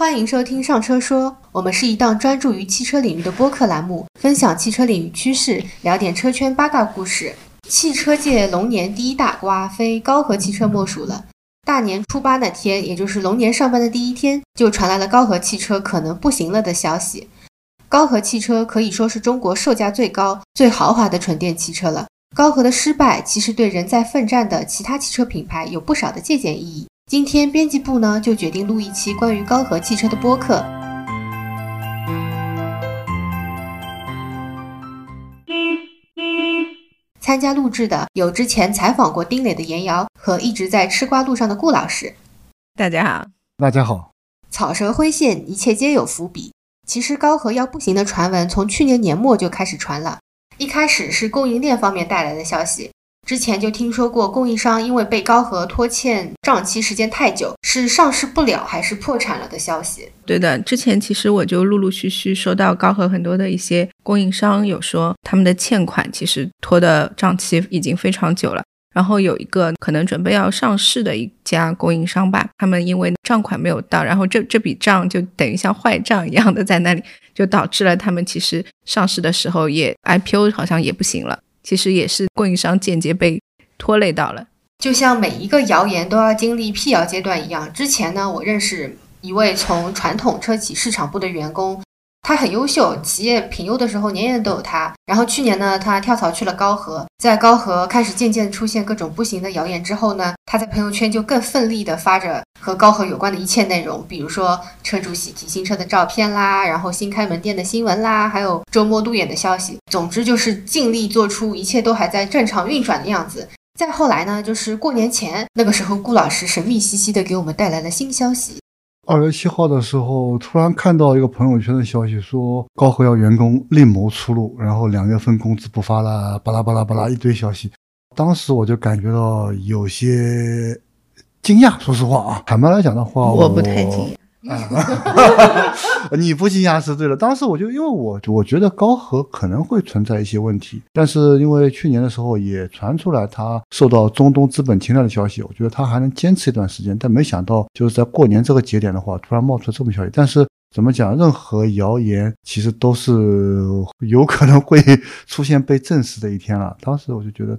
欢迎收听《上车说》，我们是一档专注于汽车领域的播客栏目，分享汽车领域趋势，聊点车圈八卦故事。汽车界龙年第一大瓜，非高和汽车莫属了。大年初八那天，也就是龙年上班的第一天，就传来了高和汽车可能不行了的消息。高和汽车可以说是中国售价最高、最豪华的纯电汽车了。高和的失败，其实对仍在奋战的其他汽车品牌有不少的借鉴意义。今天编辑部呢就决定录一期关于高和汽车的播客。参加录制的有之前采访过丁磊的严瑶和一直在吃瓜路上的顾老师。大家好，大家好。草蛇灰线，一切皆有伏笔。其实高和要不行的传闻从去年年末就开始传了，一开始是供应链方面带来的消息。之前就听说过供应商因为被高和拖欠账期时间太久，是上市不了还是破产了的消息。对的，之前其实我就陆陆续续收到高和很多的一些供应商有说他们的欠款其实拖的账期已经非常久了。然后有一个可能准备要上市的一家供应商吧，他们因为账款没有到，然后这这笔账就等于像坏账一样的在那里，就导致了他们其实上市的时候也 IPO 好像也不行了。其实也是供应商间接被拖累到了，就像每一个谣言都要经历辟谣阶段一样。之前呢，我认识一位从传统车企市场部的员工。他很优秀，企业评优的时候年年都有他。然后去年呢，他跳槽去了高和，在高和开始渐渐出现各种不行的谣言之后呢，他在朋友圈就更奋力的发着和高和有关的一切内容，比如说车主喜提新车的照片啦，然后新开门店的新闻啦，还有周末路演的消息。总之就是尽力做出一切都还在正常运转的样子。再后来呢，就是过年前那个时候，顾老师神秘兮兮的给我们带来了新消息。二月七号的时候，突然看到一个朋友圈的消息，说高和要员工另谋出路，然后两月份工资不发了，巴拉巴拉巴拉一堆消息。当时我就感觉到有些惊讶，说实话啊，坦白来讲的话，我不太惊讶。啊，你不惊讶是对的。当时我就因为我我觉得高和可能会存在一些问题，但是因为去年的时候也传出来他受到中东资本侵略的消息，我觉得他还能坚持一段时间。但没想到就是在过年这个节点的话，突然冒出这么消息。但是怎么讲，任何谣言其实都是有可能会 出现被证实的一天了。当时我就觉得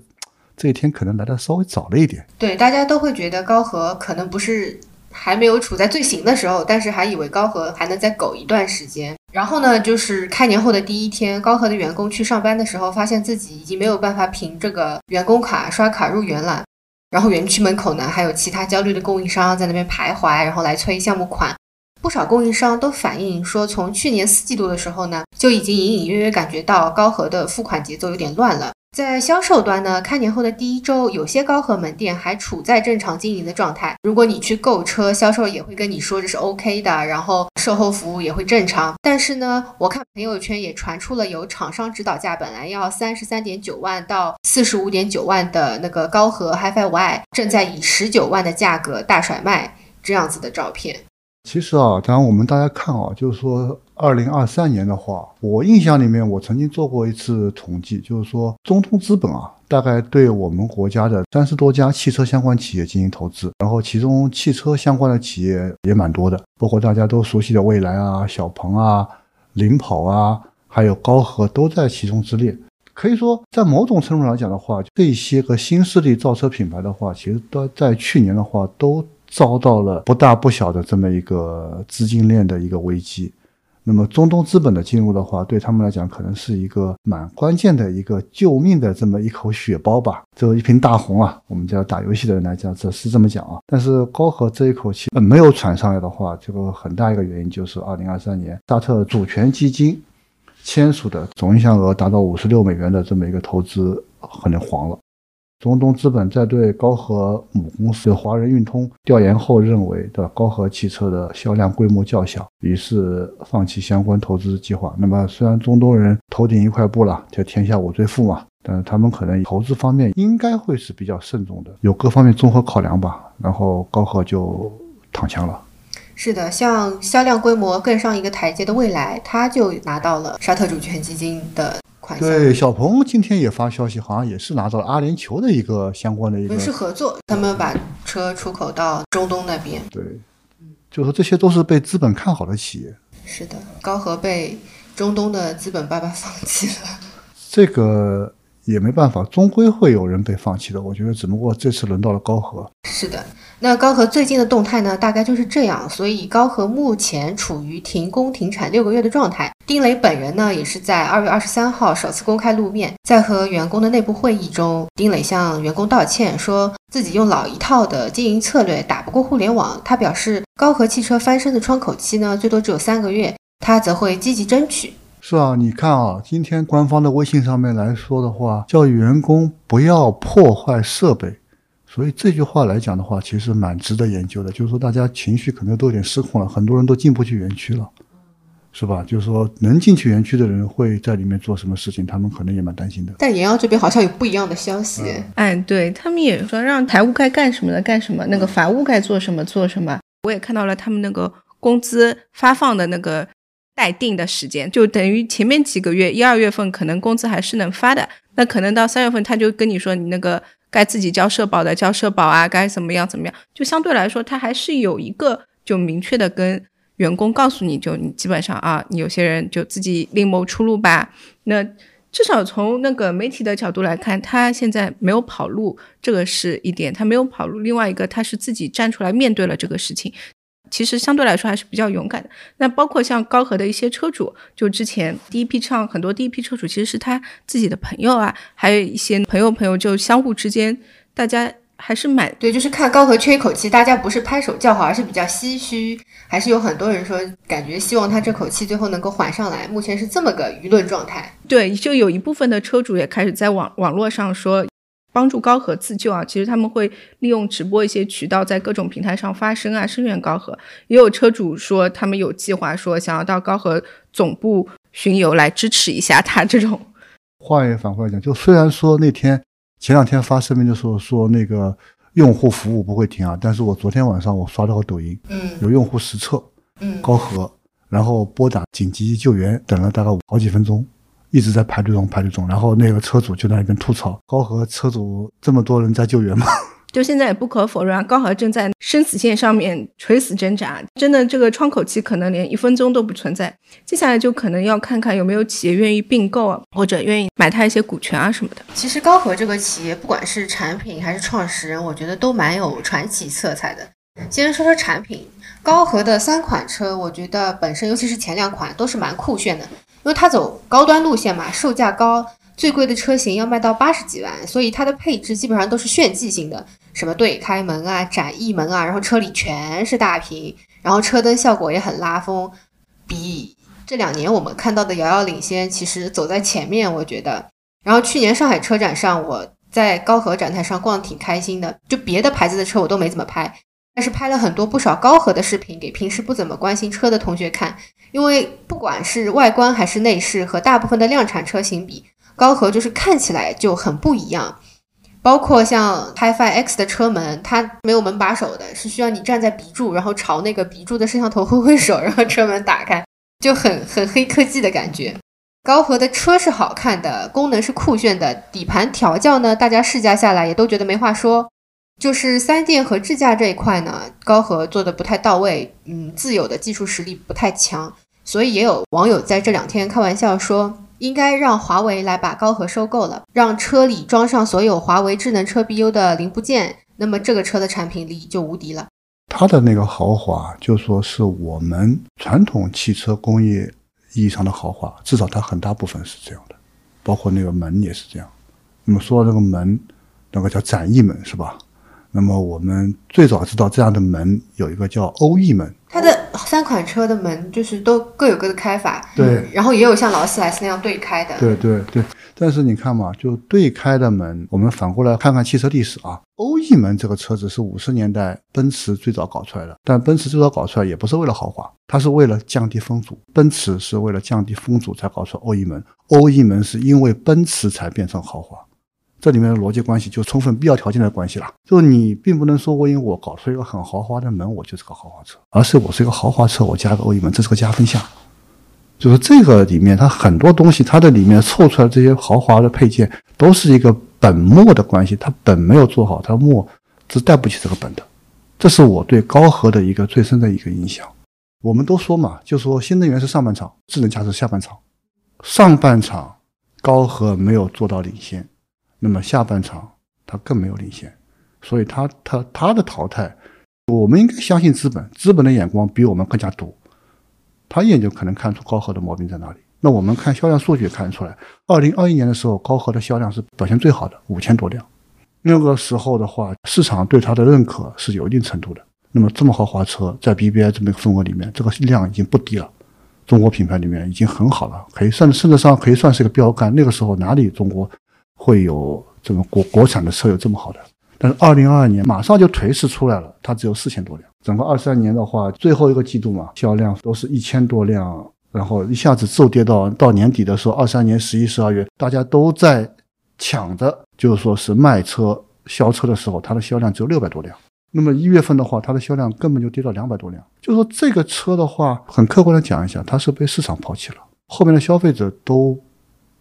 这一天可能来的稍微早了一点。对，大家都会觉得高和可能不是。还没有处在最行的时候，但是还以为高和还能再苟一段时间。然后呢，就是开年后的第一天，高和的员工去上班的时候，发现自己已经没有办法凭这个员工卡刷卡入园了。然后园区门口呢，还有其他焦虑的供应商在那边徘徊，然后来催项目款。不少供应商都反映说，从去年四季度的时候呢，就已经隐隐约约感觉到高和的付款节奏有点乱了。在销售端呢，开年后的第一周，有些高和门店还处在正常经营的状态。如果你去购车，销售也会跟你说这是 OK 的，然后售后服务也会正常。但是呢，我看朋友圈也传出了有厂商指导价本来要三十三点九万到四十五点九万的那个高和 HiFi Y，正在以十九万的价格大甩卖这样子的照片。其实啊，当然我们大家看啊，就是说，二零二三年的话，我印象里面，我曾经做过一次统计，就是说，中通资本啊，大概对我们国家的三十多家汽车相关企业进行投资，然后其中汽车相关的企业也蛮多的，包括大家都熟悉的蔚来啊、小鹏啊、领跑啊，还有高和都在其中之列。可以说，在某种程度上来讲的话，这些个新势力造车品牌的话，其实都在去年的话都。遭到了不大不小的这么一个资金链的一个危机，那么中东资本的进入的话，对他们来讲可能是一个蛮关键的一个救命的这么一口血包吧，这一瓶大红啊，我们叫打游戏的人来讲，这是这么讲啊。但是高和这一口气没有喘上来的话，这个很大一个原因就是二零二三年沙特主权基金签署的总营销额达到五十六美元的这么一个投资可能黄了。中东资本在对高和母公司华人运通调研后认为的高和汽车的销量规模较小，于是放弃相关投资计划。那么虽然中东人头顶一块布了，叫天下我最富嘛，但是他们可能投资方面应该会是比较慎重的，有各方面综合考量吧。然后高和就躺枪了。是的，像销量规模更上一个台阶的蔚来，他就拿到了沙特主权基金的。对，小鹏今天也发消息，好像也是拿到了阿联酋的一个相关的一个，是合作，他们把车出口到中东那边。对，就说这些都是被资本看好的企业。是的，高和被中东的资本爸爸放弃了。这个也没办法，终归会有人被放弃的。我觉得，只不过这次轮到了高和。是的，那高和最近的动态呢，大概就是这样。所以高和目前处于停工停产六个月的状态。丁磊本人呢，也是在二月二十三号首次公开露面，在和员工的内部会议中，丁磊向员工道歉，说自己用老一套的经营策略打不过互联网。他表示，高和汽车翻身的窗口期呢，最多只有三个月，他则会积极争取。是啊，你看啊，今天官方的微信上面来说的话，叫员工不要破坏设备，所以这句话来讲的话，其实蛮值得研究的。就是说，大家情绪可能都有点失控了，很多人都进不去园区了，是吧？就是说，能进去园区的人会在里面做什么事情，他们可能也蛮担心的。但延阳这边好像有不一样的消息，哎，对他们也说让财务该干什么的干什么，那个法务该做什么做什么。我也看到了他们那个工资发放的那个。待定的时间就等于前面几个月一二月份可能工资还是能发的，那可能到三月份他就跟你说你那个该自己交社保的交社保啊，该怎么样怎么样，就相对来说他还是有一个就明确的跟员工告诉你就你基本上啊，你有些人就自己另谋出路吧。那至少从那个媒体的角度来看，他现在没有跑路，这个是一点，他没有跑路。另外一个他是自己站出来面对了这个事情。其实相对来说还是比较勇敢的。那包括像高和的一些车主，就之前第一批上很多第一批车主其实是他自己的朋友啊，还有一些朋友朋友就相互之间，大家还是蛮对，就是看高和缺一口气，大家不是拍手叫好，而是比较唏嘘，还是有很多人说感觉希望他这口气最后能够缓上来。目前是这么个舆论状态。对，就有一部分的车主也开始在网网络上说。帮助高和自救啊！其实他们会利用直播一些渠道，在各种平台上发声啊，声援高和。也有车主说，他们有计划说想要到高和总部巡游来支持一下他。这种话也反过来讲，就虽然说那天前两天发声明的时候说那个用户服务不会停啊，但是我昨天晚上我刷到个抖音，嗯，有用户实测，嗯，高和，然后拨打紧急救援，等了大概好几分钟。一直在排队中，排队中，然后那个车主就在那边吐槽：高和车主这么多人在救援吗？就现在也不可否认啊，高和正在生死线上面垂死挣扎，真的这个窗口期可能连一分钟都不存在。接下来就可能要看看有没有企业愿意并购啊，或者愿意买它一些股权啊什么的。其实高和这个企业，不管是产品还是创始人，我觉得都蛮有传奇色彩的。先说说产品，高和的三款车，我觉得本身尤其是前两款都是蛮酷炫的。因为它走高端路线嘛，售价高，最贵的车型要卖到八十几万，所以它的配置基本上都是炫技型的，什么对开门啊、展翼门啊，然后车里全是大屏，然后车灯效果也很拉风，比这两年我们看到的遥遥领先，其实走在前面，我觉得。然后去年上海车展上，我在高和展台上逛挺开心的，就别的牌子的车我都没怎么拍。但是拍了很多不少高和的视频给平时不怎么关心车的同学看，因为不管是外观还是内饰和大部分的量产车型比，高和就是看起来就很不一样。包括像 HiFi X 的车门，它没有门把手的，是需要你站在鼻柱，然后朝那个鼻柱的摄像头挥挥手，然后车门打开，就很很黑科技的感觉。高和的车是好看的，功能是酷炫的，底盘调教呢，大家试驾下来也都觉得没话说。就是三电和智驾这一块呢，高和做的不太到位，嗯，自有的技术实力不太强，所以也有网友在这两天开玩笑说，应该让华为来把高和收购了，让车里装上所有华为智能车 BU 的零部件，那么这个车的产品力就无敌了。它的那个豪华，就说是我们传统汽车工业意义上的豪华，至少它很大部分是这样的，包括那个门也是这样。那么说到这个门，那个叫展翼门是吧？那么我们最早知道这样的门有一个叫欧翼门，它的三款车的门就是都各有各的开法，对，然后也有像劳斯莱斯那样对开的，对对对。但是你看嘛，就对开的门，我们反过来看看汽车历史啊，欧翼门这个车子是五十年代奔驰最早搞出来的，但奔驰最早搞出来也不是为了豪华，它是为了降低风阻，奔驰是为了降低风阻才搞出欧翼门，欧翼门是因为奔驰才变成豪华。这里面的逻辑关系就充分必要条件的关系了，就你并不能说我因为我搞出一个很豪华的门，我就是个豪华车，而是我是一个豪华车，我加个欧翼门，这是个加分项。就是这个里面它很多东西，它的里面凑出来这些豪华的配件，都是一个本末的关系，它本没有做好，它末是带不起这个本的。这是我对高和的一个最深的一个印象。我们都说嘛，就说新能源是上半场，智能驾驶下半场。上半场高和没有做到领先，那么下半场它更没有领先，所以它它它的淘汰，我们应该相信资本，资本的眼光比我们更加毒，他一眼就可能看出高和的毛病在哪里。那我们看销量数据也看得出来，二零二一年的时候，高和的销量是表现最好的，五千多辆。那个时候的话，市场对它的认可是有一定程度的。那么这么豪华车在 BBA 这么一个份额里面，这个量已经不低了。中国品牌里面已经很好了，可以算甚至上可以算是一个标杆。那个时候哪里中国会有这个国国产的车有这么好的？但是二零二二年马上就颓势出来了，它只有四千多辆。整个二三年的话，最后一个季度嘛，销量都是一千多辆。然后一下子骤跌到到年底的时候，二三年十一、十二月，大家都在抢着，就是说是卖车、销车的时候，它的销量只有六百多辆。那么一月份的话，它的销量根本就跌到两百多辆。就是说这个车的话，很客观的讲一下，它是被市场抛弃了，后面的消费者都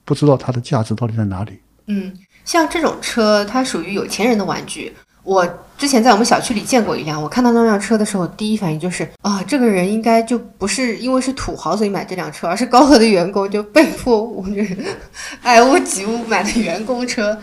不知道它的价值到底在哪里。嗯，像这种车，它属于有钱人的玩具。我之前在我们小区里见过一辆，我看到那辆车的时候，第一反应就是啊，这个人应该就不是因为是土豪所以买这辆车，而是高和的员工就被迫我就是爱屋及乌买的员工车。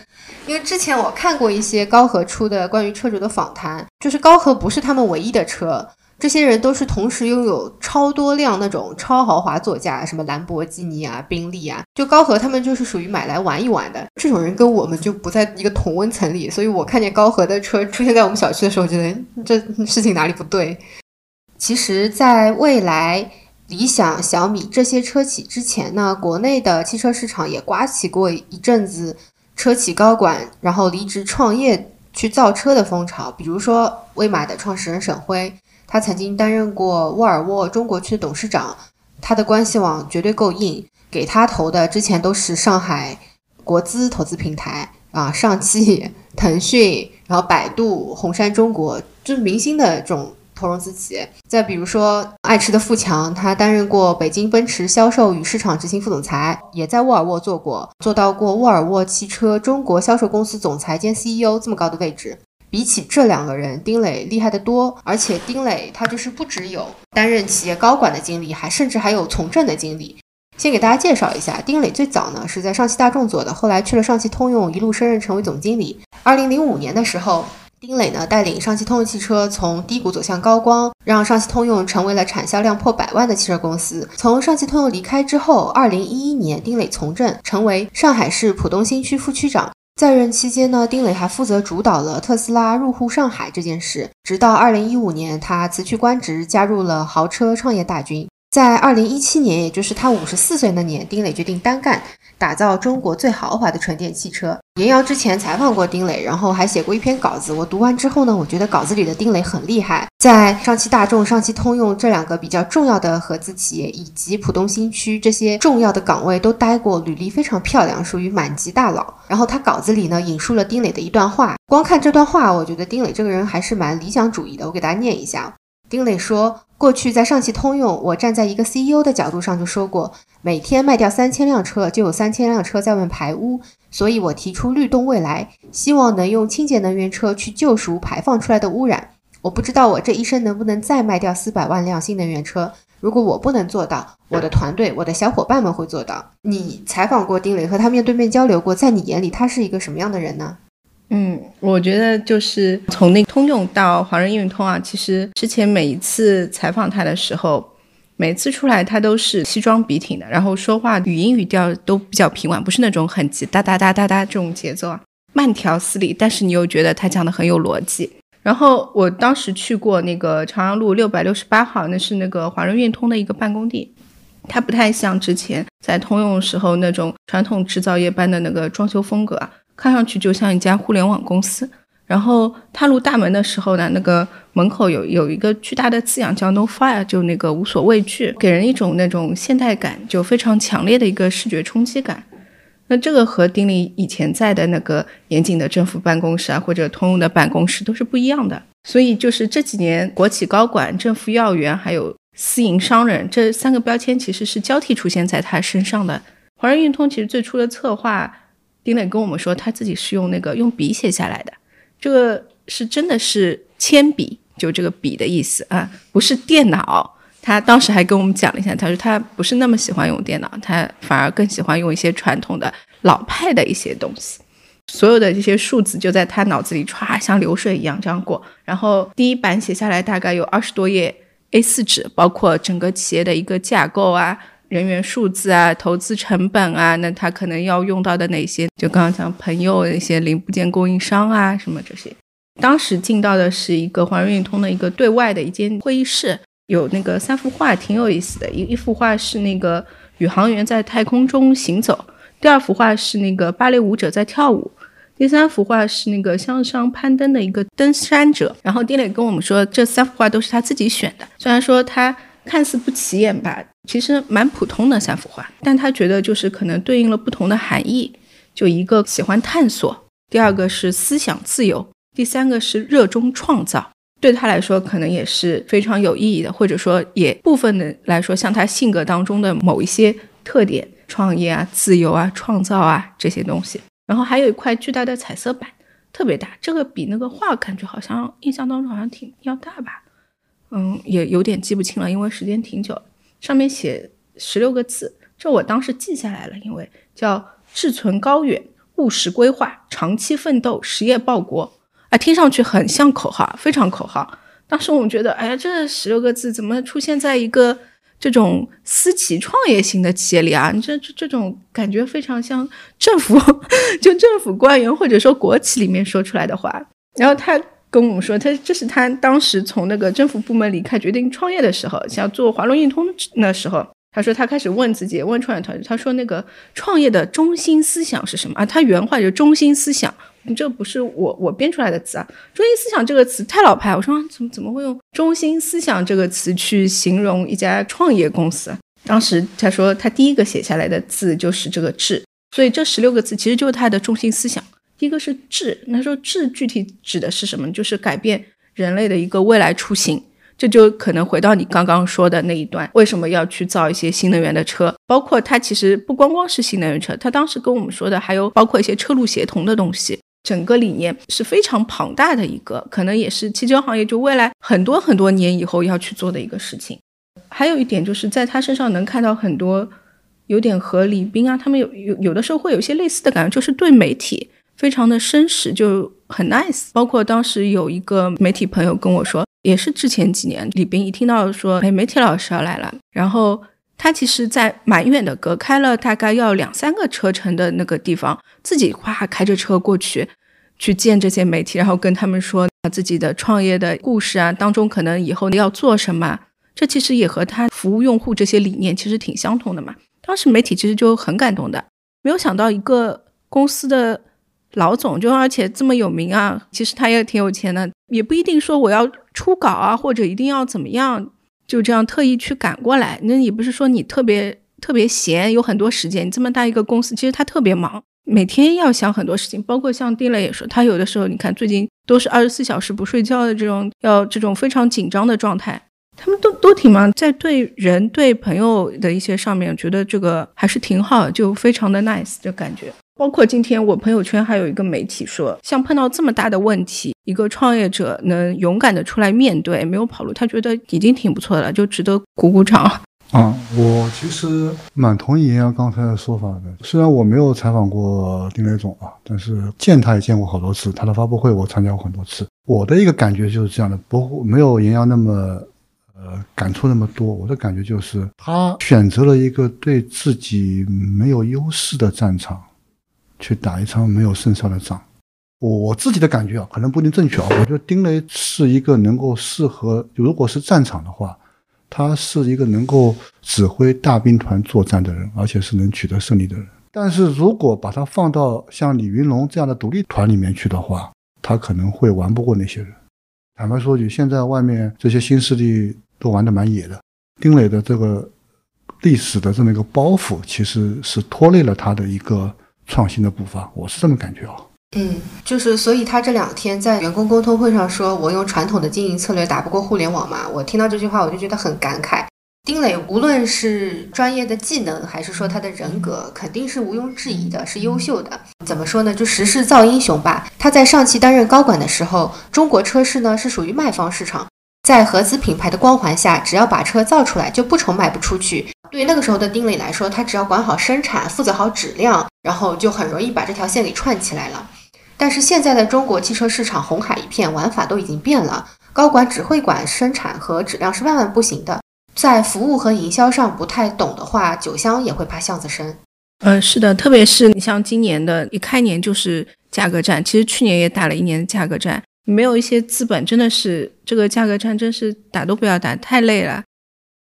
因为之前我看过一些高和出的关于车主的访谈，就是高和不是他们唯一的车。这些人都是同时拥有超多辆那种超豪华座驾，什么兰博基尼啊、宾利啊，就高和他们就是属于买来玩一玩的。这种人跟我们就不在一个同温层里，所以我看见高和的车出现在我们小区的时候，觉得这事情哪里不对。其实，在未来，理想、小米这些车企之前呢，国内的汽车市场也刮起过一阵子车企高管然后离职创业去造车的风潮，比如说威马的创始人沈辉。他曾经担任过沃尔沃中国区董事长，他的关系网绝对够硬。给他投的之前都是上海国资投资平台啊，上汽、腾讯，然后百度、红杉中国，就是明星的这种投融资企业。再比如说爱吃的富强，他担任过北京奔驰销售与市场执行副总裁，也在沃尔沃做过，做到过沃尔沃汽车中国销售公司总裁兼 CEO 这么高的位置。比起这两个人，丁磊厉害得多。而且丁磊他就是不只有担任企业高管的经历，还甚至还有从政的经历。先给大家介绍一下，丁磊最早呢是在上汽大众做的，后来去了上汽通用，一路升任成为总经理。二零零五年的时候，丁磊呢带领上汽通用汽车从低谷走向高光，让上汽通用成为了产销量破百万的汽车公司。从上汽通用离开之后，二零一一年丁磊从政，成为上海市浦东新区副区长。在任期间呢，丁磊还负责主导了特斯拉入户上海这件事。直到二零一五年，他辞去官职，加入了豪车创业大军。在二零一七年，也就是他五十四岁那年，丁磊决定单干。打造中国最豪华的纯电汽车。严阳之前采访过丁磊，然后还写过一篇稿子。我读完之后呢，我觉得稿子里的丁磊很厉害，在上汽大众、上汽通用这两个比较重要的合资企业，以及浦东新区这些重要的岗位都待过，履历非常漂亮，属于满级大佬。然后他稿子里呢引述了丁磊的一段话，光看这段话，我觉得丁磊这个人还是蛮理想主义的。我给大家念一下。丁磊说：“过去在上汽通用，我站在一个 CEO 的角度上就说过，每天卖掉三千辆车，就有三千辆车在外面排污。所以我提出律动未来，希望能用清洁能源车去救赎排放出来的污染。我不知道我这一生能不能再卖掉四百万辆新能源车。如果我不能做到，我的团队、我的小伙伴们会做到。你采访过丁磊，和他面对面交流过，在你眼里他是一个什么样的人呢？”嗯，我觉得就是从那通用到华润运通啊，其实之前每一次采访他的时候，每次出来他都是西装笔挺的，然后说话语音语调都比较平稳，不是那种很急哒哒哒哒哒这种节奏啊，慢条斯理，但是你又觉得他讲的很有逻辑。然后我当时去过那个朝阳路六百六十八号，那是那个华润运通的一个办公地，它不太像之前在通用时候那种传统制造业般的那个装修风格啊。看上去就像一家互联网公司，然后踏入大门的时候呢，那个门口有有一个巨大的字样叫 “No Fire”，就那个无所畏惧，给人一种那种现代感，就非常强烈的一个视觉冲击感。那这个和丁磊以前在的那个严谨的政府办公室啊，或者通用的办公室都是不一样的。所以就是这几年，国企高管、政府要员还有私营商人这三个标签其实是交替出现在他身上的。华润运通其实最初的策划。丁磊跟我们说，他自己是用那个用笔写下来的，这个是真的是铅笔，就这个笔的意思啊，不是电脑。他当时还跟我们讲了一下，他说他不是那么喜欢用电脑，他反而更喜欢用一些传统的老派的一些东西。所有的这些数字就在他脑子里歘，像流水一样这样过。然后第一版写下来大概有二十多页 A4 纸，包括整个企业的一个架构啊、人员数字啊、投资成本啊，那他可能要用到的哪些？就刚刚讲朋友一些零部件供应商啊，什么这些。当时进到的是一个华润运通的一个对外的一间会议室。有那个三幅画，挺有意思的。一一幅画是那个宇航员在太空中行走，第二幅画是那个芭蕾舞者在跳舞，第三幅画是那个向上攀登的一个登山者。然后丁磊跟我们说，这三幅画都是他自己选的。虽然说他看似不起眼吧，其实蛮普通的三幅画，但他觉得就是可能对应了不同的含义。就一个喜欢探索，第二个是思想自由，第三个是热衷创造。对他来说，可能也是非常有意义的，或者说，也部分的来说，像他性格当中的某一些特点，创业啊、自由啊、创造啊这些东西。然后还有一块巨大的彩色板，特别大，这个比那个画感觉好像印象当中好像挺要大吧？嗯，也有点记不清了，因为时间挺久。上面写十六个字，这我当时记下来了，因为叫志存高远、务实规划、长期奋斗、实业报国。啊，听上去很像口号，非常口号。当时我们觉得，哎呀，这十六个字怎么出现在一个这种私企创业型的企业里啊？这这这种感觉非常像政府，就政府官员或者说国企里面说出来的话。然后他跟我们说，他这是他当时从那个政府部门离开，决定创业的时候，想做华龙运通那时候，他说他开始问自己，问创业团队，他说那个创业的中心思想是什么啊？他原话就中心思想。这不是我我编出来的词啊！中心思想这个词太老派，我说怎么怎么会用中心思想这个词去形容一家创业公司？当时他说他第一个写下来的字就是这个“志”，所以这十六个字其实就是他的中心思想。第一个是“志”，他说“志”具体指的是什么？就是改变人类的一个未来出行。这就可能回到你刚刚说的那一段，为什么要去造一些新能源的车？包括它其实不光光是新能源车，他当时跟我们说的还有包括一些车路协同的东西。整个理念是非常庞大的一个，可能也是汽车行业就未来很多很多年以后要去做的一个事情。还有一点就是在他身上能看到很多有点和李斌啊，他们有有有的时候会有一些类似的感觉，就是对媒体非常的绅士，就很 nice。包括当时有一个媒体朋友跟我说，也是之前几年李斌一听到说哎媒体老师要来了，然后。他其实，在蛮远的，隔开了大概要两三个车程的那个地方，自己哗开着车过去，去见这些媒体，然后跟他们说自己的创业的故事啊，当中可能以后要做什么。这其实也和他服务用户这些理念其实挺相同的嘛。当时媒体其实就很感动的，没有想到一个公司的老总，就而且这么有名啊，其实他也挺有钱的，也不一定说我要出稿啊，或者一定要怎么样。就这样特意去赶过来，那也不是说你特别特别闲，有很多时间。你这么大一个公司，其实他特别忙，每天要想很多事情。包括像丁磊也说，他有的时候你看最近都是二十四小时不睡觉的这种，要这种非常紧张的状态，他们都都挺忙，在对人对朋友的一些上面，觉得这个还是挺好，就非常的 nice 的感觉。包括今天我朋友圈还有一个媒体说，像碰到这么大的问题，一个创业者能勇敢的出来面对，没有跑路，他觉得已经挺不错的了，就值得鼓鼓掌。啊，我其实蛮同意严阳刚才的说法的。虽然我没有采访过丁磊总啊，但是见他也见过好多次，他的发布会我参加过很多次。我的一个感觉就是这样的，不没有严阳那么呃感触那么多。我的感觉就是他选择了一个对自己没有优势的战场。去打一场没有胜算的仗，我我自己的感觉啊，可能不一定正确啊。我觉得丁雷是一个能够适合，如果是战场的话，他是一个能够指挥大兵团作战的人，而且是能取得胜利的人。但是如果把他放到像李云龙这样的独立团里面去的话，他可能会玩不过那些人。坦白说句，现在外面这些新势力都玩得蛮野的，丁磊的这个历史的这么一个包袱，其实是拖累了他的一个。创新的步伐，我是这么感觉啊。嗯，就是所以他这两天在员工沟通会上说，我用传统的经营策略打不过互联网嘛。我听到这句话，我就觉得很感慨。丁磊无论是专业的技能，还是说他的人格，肯定是毋庸置疑的，是优秀的。怎么说呢？就时势造英雄吧。他在上汽担任高管的时候，中国车市呢是属于卖方市场，在合资品牌的光环下，只要把车造出来，就不愁卖不出去。对那个时候的丁磊来说，他只要管好生产，负责好质量，然后就很容易把这条线给串起来了。但是现在的中国汽车市场红海一片，玩法都已经变了，高管只会管生产和质量是万万不行的，在服务和营销上不太懂的话，酒香也会怕巷子深。嗯，是的，特别是你像今年的一开年就是价格战，其实去年也打了一年的价格战，没有一些资本，真的是这个价格战真是打都不要打，太累了。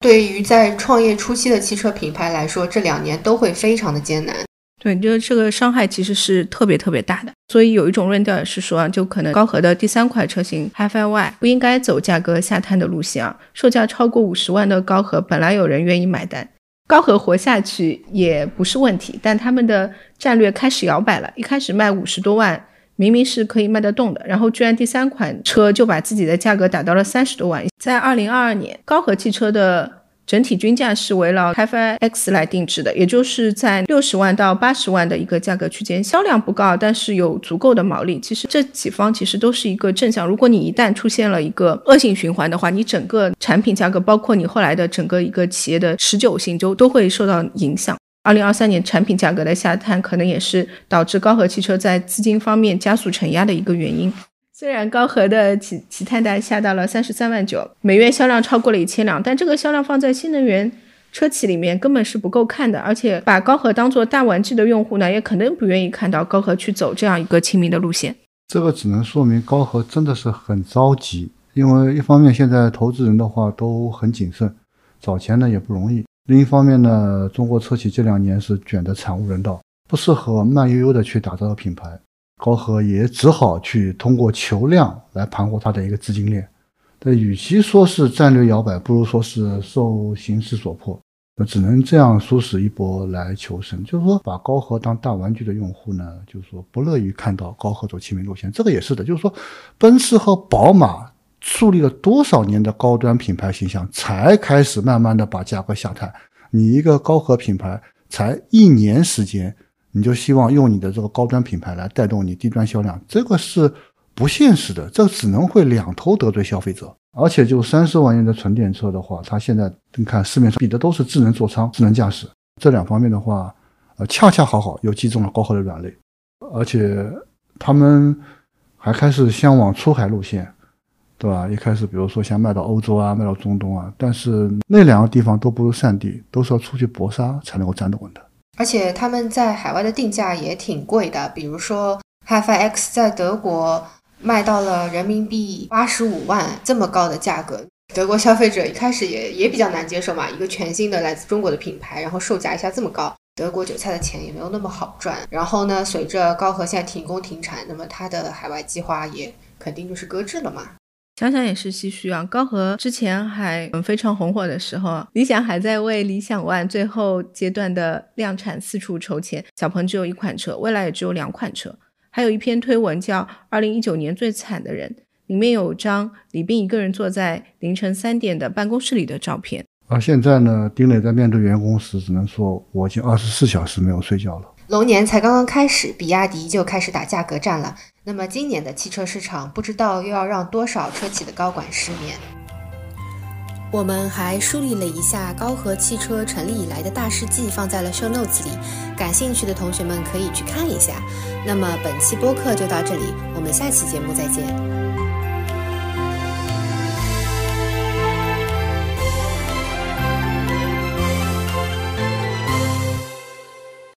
对于在创业初期的汽车品牌来说，这两年都会非常的艰难。对，就这个伤害其实是特别特别大的。所以有一种论调也是说啊，就可能高和的第三款车型 HiFi Y 不应该走价格下探的路线啊，售价超过五十万的高和本来有人愿意买单。高和活下去也不是问题，但他们的战略开始摇摆了。一开始卖五十多万，明明是可以卖得动的，然后居然第三款车就把自己的价格打到了三十多万。在二零二二年，高和汽车的。整体均价是围绕开发 X 来定制的，也就是在六十万到八十万的一个价格区间，销量不高，但是有足够的毛利。其实这几方其实都是一个正向。如果你一旦出现了一个恶性循环的话，你整个产品价格，包括你后来的整个一个企业的持久性，就都会受到影响。二零二三年产品价格的下探，可能也是导致高和汽车在资金方面加速承压的一个原因。虽然高和的起起探单下到了三十三万九，每月销量超过了一千辆，但这个销量放在新能源车企里面根本是不够看的。而且把高和当做大玩具的用户呢，也肯定不愿意看到高和去走这样一个亲民的路线。这个只能说明高和真的是很着急，因为一方面现在投资人的话都很谨慎，找钱呢也不容易；另一方面呢，中国车企这两年是卷得惨无人道，不适合慢悠悠的去打造品牌。高和也只好去通过求量来盘活它的一个资金链。但与其说是战略摇摆，不如说是受形势所迫，那只能这样唆使一波来求生。就是说，把高和当大玩具的用户呢，就是说不乐于看到高和走亲民路线。这个也是的，就是说，奔驰和宝马树立了多少年的高端品牌形象，才开始慢慢的把价格下探。你一个高和品牌才一年时间。你就希望用你的这个高端品牌来带动你低端销量，这个是不现实的，这只能会两头得罪消费者。而且就三十万元的纯电车的话，它现在你看市面上比的都是智能座舱、智能驾驶这两方面的话，呃，恰恰好好又击中了高和的软肋，而且他们还开始向往出海路线，对吧？一开始比如说想卖到欧洲啊，卖到中东啊，但是那两个地方都不是善地，都是要出去搏杀才能够站得稳的。而且他们在海外的定价也挺贵的，比如说 HiFi X 在德国卖到了人民币八十五万这么高的价格，德国消费者一开始也也比较难接受嘛，一个全新的来自中国的品牌，然后售价一下这么高，德国韭菜的钱也没有那么好赚。然后呢，随着高和现在停工停产，那么它的海外计划也肯定就是搁置了嘛。想想也是唏嘘啊！高和之前还非常红火的时候，理想还在为理想 ONE 最后阶段的量产四处筹钱。小鹏只有一款车，未来也只有两款车。还有一篇推文叫《二零一九年最惨的人》，里面有张李斌一个人坐在凌晨三点的办公室里的照片。而现在呢，丁磊在面对员工时，只能说我已经二十四小时没有睡觉了。龙年才刚刚开始，比亚迪就开始打价格战了。那么今年的汽车市场，不知道又要让多少车企的高管失眠。我们还梳理了一下高和汽车成立以来的大事记，放在了 show notes 里，感兴趣的同学们可以去看一下。那么本期播客就到这里，我们下期节目再见。